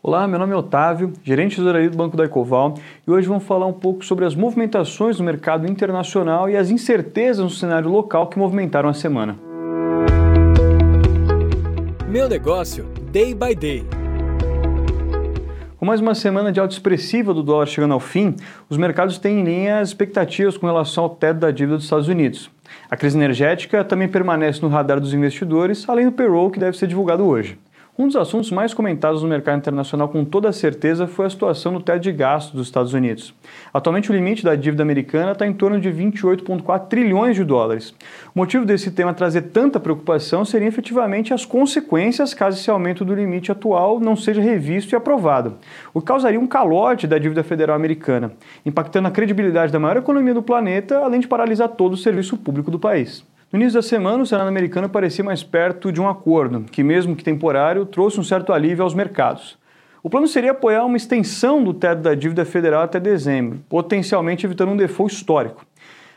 Olá, meu nome é Otávio, gerente de tesouraria do Banco da Ecoval, e hoje vamos falar um pouco sobre as movimentações no mercado internacional e as incertezas no cenário local que movimentaram a semana. Meu negócio, day by day. Com mais uma semana de alta expressiva do dólar chegando ao fim, os mercados têm em linha as expectativas com relação ao teto da dívida dos Estados Unidos. A crise energética também permanece no radar dos investidores, além do payroll que deve ser divulgado hoje. Um dos assuntos mais comentados no mercado internacional com toda certeza foi a situação do teto de gastos dos Estados Unidos. Atualmente o limite da dívida americana está em torno de 28,4 trilhões de dólares. O motivo desse tema trazer tanta preocupação seriam efetivamente as consequências caso esse aumento do limite atual não seja revisto e aprovado, o que causaria um calote da dívida federal americana, impactando a credibilidade da maior economia do planeta, além de paralisar todo o serviço público do país. No início da semana, o Senado americano parecia mais perto de um acordo, que, mesmo que temporário, trouxe um certo alívio aos mercados. O plano seria apoiar uma extensão do teto da dívida federal até dezembro, potencialmente evitando um default histórico.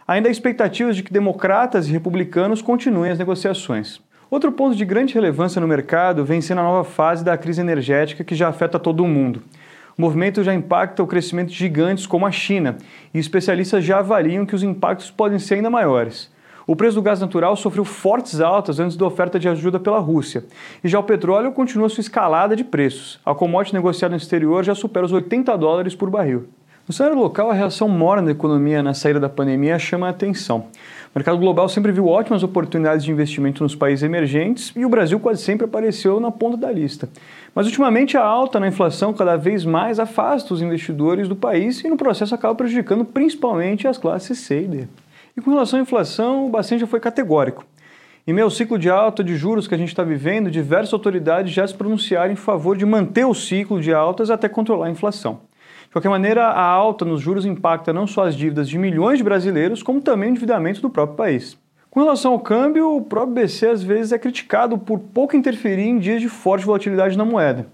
Ainda há expectativas de que democratas e republicanos continuem as negociações. Outro ponto de grande relevância no mercado vem sendo a nova fase da crise energética que já afeta todo o mundo. O movimento já impacta o crescimento de gigantes como a China, e especialistas já avaliam que os impactos podem ser ainda maiores. O preço do gás natural sofreu fortes altas antes da oferta de ajuda pela Rússia. E já o petróleo continua sua escalada de preços. A commodity negociada no exterior já supera os 80 dólares por barril. No cenário local, a reação morna da economia na saída da pandemia chama a atenção. O mercado global sempre viu ótimas oportunidades de investimento nos países emergentes e o Brasil quase sempre apareceu na ponta da lista. Mas ultimamente a alta na inflação cada vez mais afasta os investidores do país e no processo acaba prejudicando principalmente as classes C e D. E com relação à inflação, o Bacen já foi categórico. Em meio ao ciclo de alta de juros que a gente está vivendo, diversas autoridades já se pronunciaram em favor de manter o ciclo de altas até controlar a inflação. De qualquer maneira, a alta nos juros impacta não só as dívidas de milhões de brasileiros, como também o endividamento do próprio país. Com relação ao câmbio, o próprio BC às vezes é criticado por pouco interferir em dias de forte volatilidade na moeda.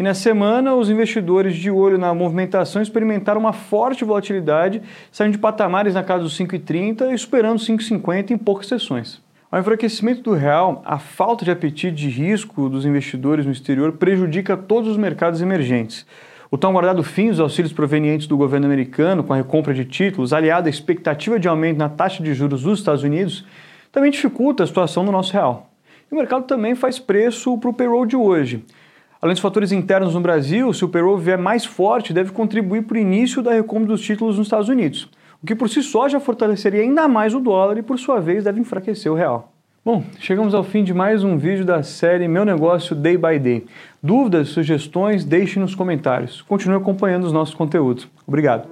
E na semana, os investidores de olho na movimentação experimentaram uma forte volatilidade, saindo de patamares na casa dos 5,30 e superando 5,50 em poucas sessões. Ao enfraquecimento do real, a falta de apetite de risco dos investidores no exterior prejudica todos os mercados emergentes. O tão aguardado fim dos auxílios provenientes do governo americano com a recompra de títulos, aliado à expectativa de aumento na taxa de juros dos Estados Unidos, também dificulta a situação do nosso real. E o mercado também faz preço para o payroll de hoje. Além dos fatores internos no Brasil, se o payroll vier mais forte, deve contribuir para o início da recompra dos títulos nos Estados Unidos, o que por si só já fortaleceria ainda mais o dólar e, por sua vez, deve enfraquecer o real. Bom, chegamos ao fim de mais um vídeo da série Meu Negócio Day by Day. Dúvidas, sugestões, deixe nos comentários. Continue acompanhando os nossos conteúdos. Obrigado.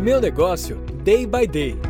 Meu Negócio Day by Day